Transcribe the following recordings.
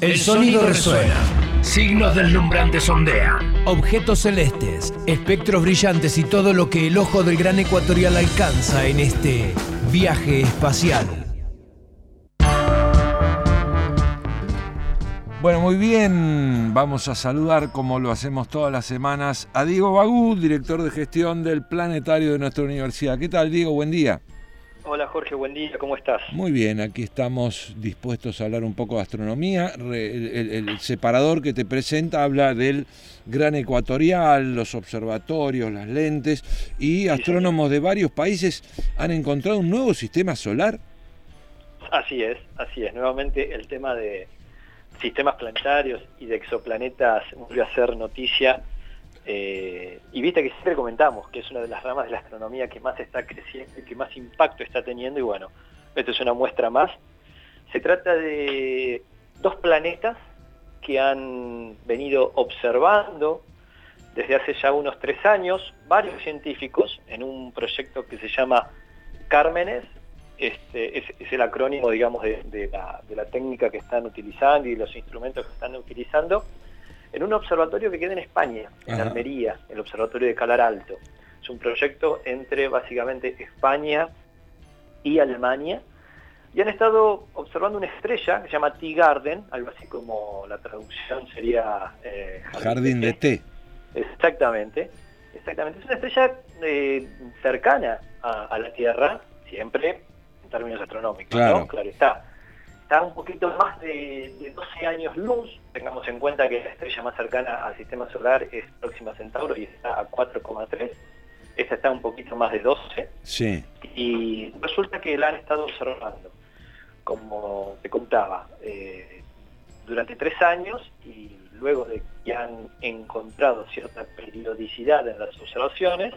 El sonido resuena. Signos deslumbrantes ondean. Objetos celestes, espectros brillantes y todo lo que el ojo del gran ecuatorial alcanza en este viaje espacial. Bueno, muy bien. Vamos a saludar, como lo hacemos todas las semanas, a Diego Bagú, director de gestión del planetario de nuestra universidad. ¿Qué tal, Diego? Buen día. Hola Jorge, buen día, ¿cómo estás? Muy bien, aquí estamos dispuestos a hablar un poco de astronomía. El, separador que te presenta habla del gran ecuatorial, los observatorios, las lentes y astrónomos de varios países han encontrado un nuevo sistema solar. Así es, así es. Nuevamente el tema de sistemas planetarios y de exoplanetas volvió a ser noticia eh, y viste que siempre comentamos que es una de las ramas de la astronomía que más está creciendo y que más impacto está teniendo y bueno, esto es una muestra más. Se trata de dos planetas que han venido observando desde hace ya unos tres años varios científicos en un proyecto que se llama Cármenes, este, es, el acrónimo digamos de, la, de la técnica que están utilizando y los instrumentos que están utilizando en un observatorio que queda en España, en Almería, el Observatorio de Calar Alto. Es un proyecto entre básicamente España y Alemania, y han estado observando una estrella que se llama Tea Garden, algo así como la traducción sería... Eh, jardín, de té. Exactamente, exactamente. Es una estrella eh, cercana a, la Tierra, siempre en términos astronómicos, claro. Claro está está un poquito más de, 12 años luz, tengamos en cuenta que la estrella más cercana al sistema solar es Próxima Centauro y está a 4,3, esta está un poquito más de 12, sí. y resulta que la han estado observando, como te contaba, eh, durante tres años y luego de que han encontrado cierta periodicidad en las observaciones,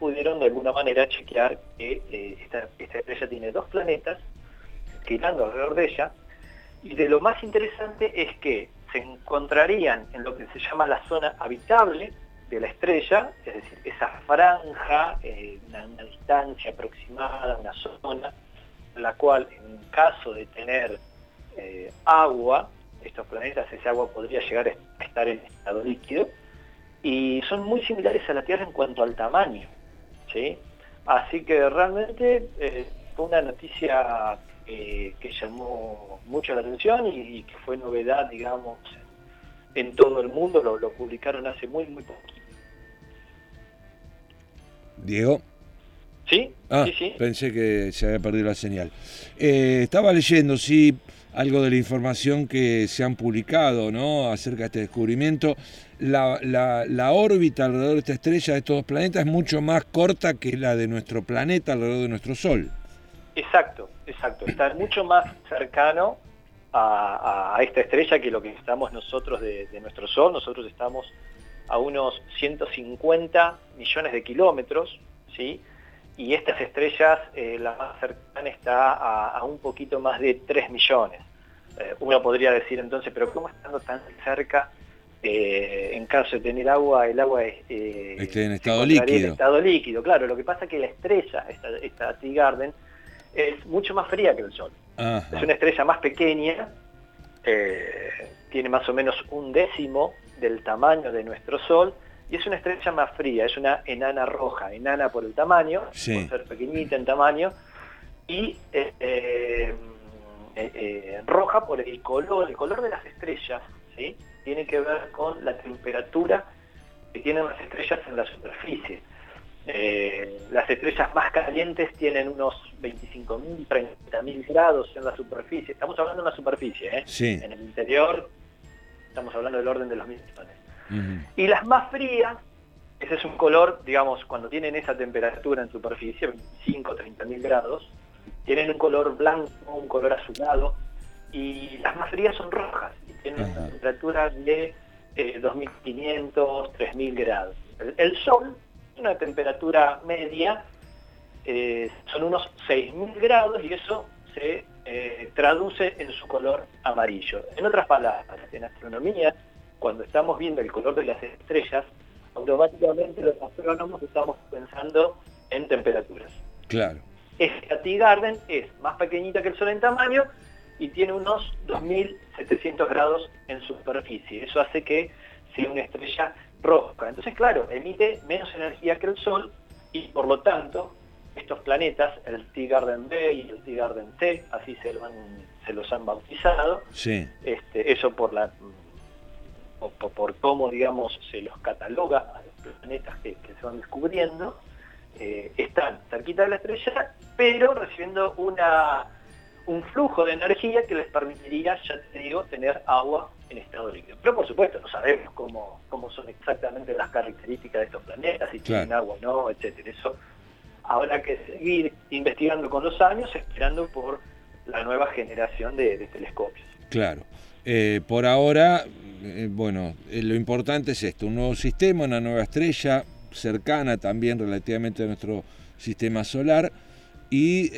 pudieron de alguna manera chequear que eh, esta estrella tiene dos planetas girando alrededor de ella, y de lo más interesante es que se encontrarían en lo que se llama la zona habitable de la estrella, es decir, esa franja, eh, una, distancia aproximada, una zona, la cual en caso de tener eh, agua, estos planetas, ese agua podría llegar a estar en estado líquido, y son muy similares a la Tierra en cuanto al tamaño. ¿sí? Así que realmente eh, fue una noticia eh, que llamó mucho la atención y, que fue novedad, digamos, en, todo el mundo, lo, publicaron hace muy, muy poco. Diego. ¿Sí? Ah, sí, sí. Pensé que se había perdido la señal. Eh, estaba leyendo, sí, algo de la información que se han publicado ¿no? acerca de este descubrimiento. La, la, órbita alrededor de esta estrella, de estos dos planetas, es mucho más corta que la de nuestro planeta alrededor de nuestro Sol. Exacto, exacto. Está mucho más cercano a, esta estrella que lo que estamos nosotros de, nuestro Sol. Nosotros estamos a unos 150 millones de kilómetros, ¿sí? Y estas estrellas, eh, la más cercana está a, un poquito más de 3 millones. Eh, uno podría decir entonces, pero ¿cómo estando tan cerca? Eh, en caso de tener agua, el agua es, en estado líquido. En estado líquido, claro. Lo que pasa es que la estrella, esta, esta Tea Garden, es mucho más fría que el Sol. Es una estrella más pequeña, eh, tiene más o menos un décimo del tamaño de nuestro Sol, y es una estrella más fría, es una enana roja, enana por el tamaño, por ser pequeñita en tamaño, y eh, eh, roja por el color, el color de las estrellas, ¿sí? tiene que ver con la temperatura que tienen las estrellas en la superficie. Eh, las estrellas más calientes tienen unos 25.000, 30.000 grados en la superficie. Estamos hablando de una superficie, ¿eh? En el interior estamos hablando del orden de los millones. Y las más frías, ese es un color, digamos, cuando tienen esa temperatura en superficie, 25, 30.000 grados, tienen un color blanco, un color azulado, y las más frías son rojas, y tienen una temperatura de 2.500, 3.000 grados. el Sol una temperatura media, eh, son unos 6.000 grados y eso se eh, traduce en su color amarillo. En otras palabras, en astronomía, cuando estamos viendo el color de las estrellas, automáticamente los astrónomos estamos pensando en temperaturas. Claro. Esta Tea Garden es más pequeñita que el Sol en tamaño, y tiene unos 2.700 grados en superficie. Eso hace que sea una estrella roja. Entonces, claro, emite menos energía que el Sol y por lo tanto estos planetas, el T-Garden B y el T-Garden C, así se, se los han bautizado, sí. este, eso por la por, cómo digamos se los cataloga a los planetas que, se van descubriendo, eh, están cerquita de la estrella, pero recibiendo una, un flujo de energía que les permitiría, ya te digo, tener agua en estado líquido. Pero por supuesto no sabemos cómo, cómo son exactamente las características de estos planetas, si tienen agua o no, etcétera. Eso habrá que seguir investigando con los años, esperando por la nueva generación de, telescopios. Claro. Eh, por ahora, eh, bueno, eh, lo importante es esto, un nuevo sistema, una nueva estrella, cercana también relativamente a nuestro sistema solar. Y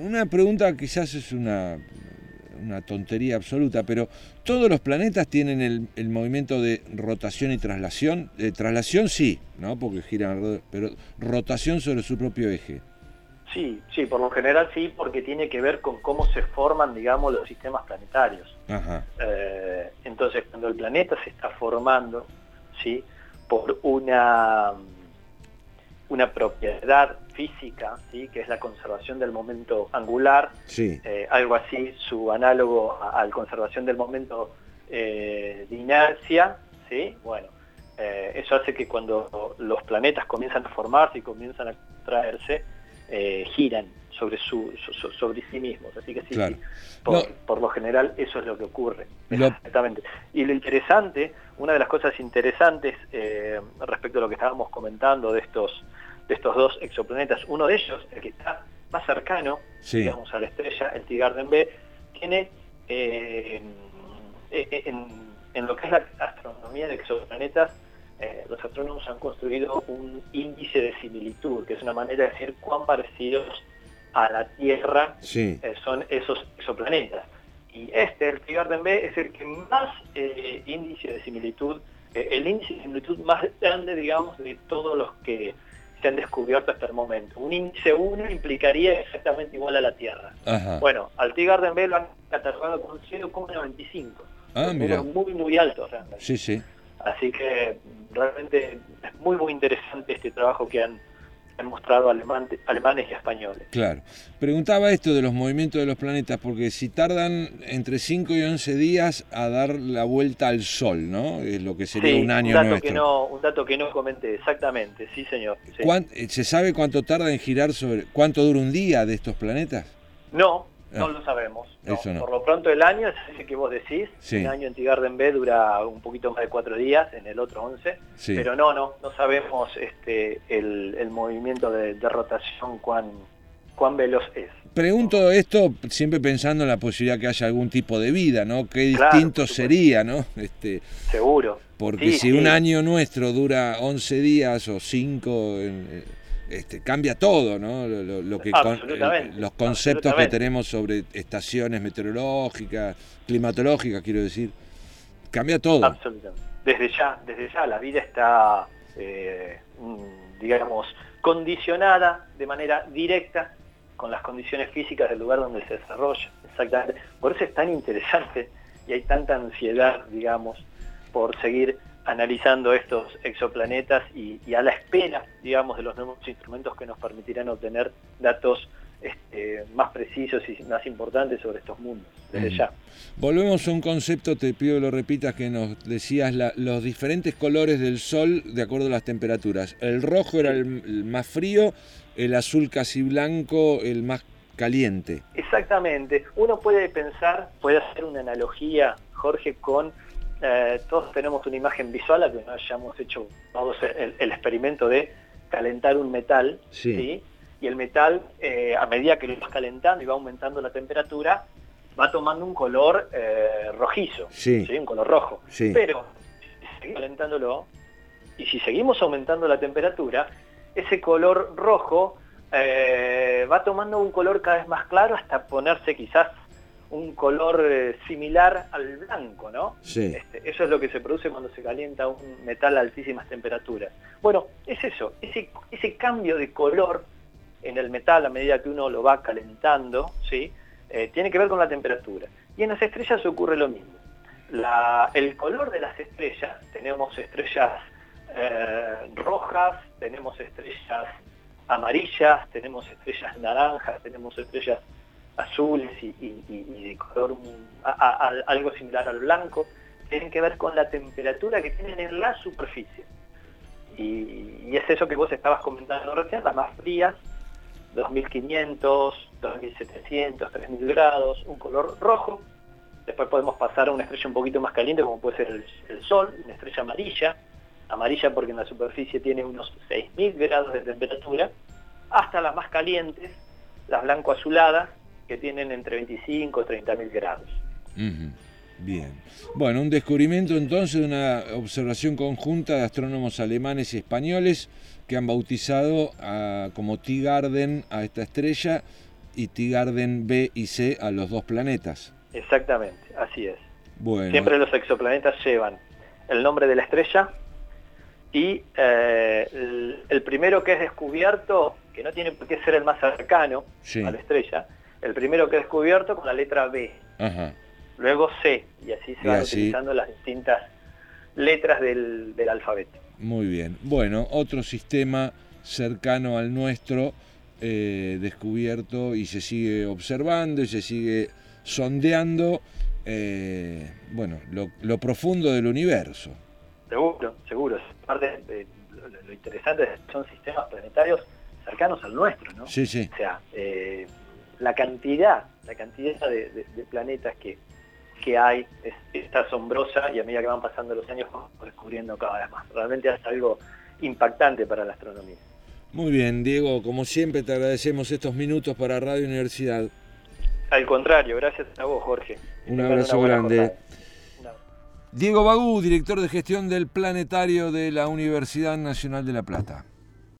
una pregunta quizás es una una tontería absoluta, pero todos los planetas tienen el, movimiento de rotación y traslación. De traslación sí, ¿no? Porque giran alrededor, pero rotación sobre su propio eje. Sí, sí, por lo general sí, porque tiene que ver con cómo se forman, digamos, los sistemas planetarios. Eh, entonces, cuando el planeta se está formando, ¿sí? Por una una propiedad física, ¿sí? que es la conservación del momento angular, eh, algo así, su análogo a, la conservación del momento eh, de inercia, ¿sí? bueno, eh, eso hace que cuando los planetas comienzan a formarse y comienzan a traerse, giran sobre, su, sobre sí mismos. Así que sí, por, lo general eso es lo que ocurre. Exactamente. Y lo interesante, una de las cosas interesantes respecto a lo que estábamos comentando de estos de estos dos exoplanetas. Uno de ellos, el que está más cercano, digamos, a la estrella, el T-Garden B, tiene eh, eh, en, lo que es la astronomía de exoplanetas, eh, los astrónomos han construido un índice de similitud, que es una manera de decir cuán parecidos a la Tierra son esos exoplanetas. Y este, el T-Garden B, es el que más índice de similitud, el índice de similitud más grande, digamos, de todos los que se han descubierto hasta el momento. Un índice 1 implicaría exactamente igual a la Tierra. Bueno, al T-Garden B lo han catalogado con 0,95. Ah, mira. Muy, muy alto realmente. Sí, sí. Así que realmente es muy, muy interesante este trabajo que han han mostrado alemanes y españoles. Claro. Preguntaba esto de los movimientos de los planetas, porque si tardan entre 5 y 11 días a dar la vuelta al Sol, ¿no? Es lo que sería un año un dato Que no, un dato que no comenté, exactamente, sí señor. Eh, ¿Se sabe cuánto tarda en girar sobre, cuánto dura un día de estos planetas? No, no ah. lo sabemos. Por lo pronto el año, es ese que vos decís, un año en Tigarden B dura un poquito más de cuatro días, en el otro 11, pero no, no, no sabemos este, el, movimiento de, rotación cuán, cuán veloz es. Pregunto esto siempre pensando en la posibilidad que haya algún tipo de vida, ¿no? Qué distinto sería, ¿no? Este, Seguro. Porque si un año nuestro dura 11 días o 5... Este, cambia todo, ¿no? Lo, que los conceptos que tenemos sobre estaciones meteorológicas, climatológicas, quiero decir, cambia todo. Absolutamente. Desde ya, desde ya la vida está, eh, digamos, condicionada de manera directa con las condiciones físicas del lugar donde se desarrolla. Exactamente. Por eso es tan interesante y hay tanta ansiedad, digamos, por seguir analizando estos exoplanetas y, a la espera, digamos, de los nuevos instrumentos que nos permitirán obtener datos este, más precisos y más importantes sobre estos mundos, desde ya. Volvemos a un concepto, te pido que lo repitas, que nos decías los diferentes colores del Sol de acuerdo a las temperaturas. El rojo era el, más frío, el azul casi blanco, el más caliente. Exactamente. Uno puede pensar, puede hacer una analogía, Jorge, con eh, todos tenemos una imagen visual a que no hayamos hecho todos el, experimento de calentar un metal, sí. y el metal, eh, a medida que lo vas calentando y va aumentando la temperatura, va tomando un color eh, rojizo, sí. un color rojo. Pero si calentándolo y si seguimos aumentando la temperatura, ese color rojo va tomando un color cada vez más claro hasta ponerse quizás un color eh, similar al blanco, ¿no? Sí. Este, eso es lo que se produce cuando se calienta un metal a altísimas temperaturas. Bueno, es eso, ese, ese cambio de color en el metal a medida que uno lo va calentando, ¿sí? Eh, tiene que ver con la temperatura. Y en las estrellas ocurre lo mismo. el color de las estrellas, tenemos estrellas eh, rojas, tenemos estrellas amarillas, tenemos estrellas naranjas, tenemos estrellas azules y, de color algo similar al blanco, tienen que ver con la temperatura que tienen en la superficie. Y, es eso que vos estabas comentando recién, las más frías, 2500, 2700, 3000 grados, un color rojo. Después podemos pasar a una estrella un poquito más caliente como puede ser el, Sol, una estrella amarilla, amarilla porque en la superficie tiene unos 6000 grados de temperatura, hasta las más calientes, las blanco-azuladas, que tienen entre 25 y 30 mil grados. Bien. Bueno, un descubrimiento entonces de una observación conjunta de astrónomos alemanes y españoles que han bautizado como T-Garden a esta estrella y T-Garden B y C a los dos planetas. Exactamente, así es. Bueno. Siempre los exoplanetas llevan el nombre de la estrella y eh, el, primero que es descubierto, que no tiene por qué ser el más cercano a la estrella, el primero que he descubierto con la letra B. Luego C, y así se van utilizando las distintas letras del, alfabeto. Muy bien. Bueno, otro sistema cercano al nuestro, eh, descubierto y se sigue observando y se sigue sondeando, eh, bueno, lo, profundo del universo. Seguro, seguro. Parte de, lo, interesante es que son sistemas planetarios cercanos al nuestro, ¿no? Sí, sí. O sea, eh, la cantidad, la cantidad de, planetas que, que hay es, está asombrosa y a medida que van pasando los años vamos descubriendo cada vez más. Realmente es algo impactante para la astronomía. Muy bien, Diego, como siempre te agradecemos estos minutos para Radio Universidad. Al contrario, gracias a vos, Jorge. Un abrazo grande. Diego Bagú, director de gestión del planetario de la Universidad Nacional de La Plata.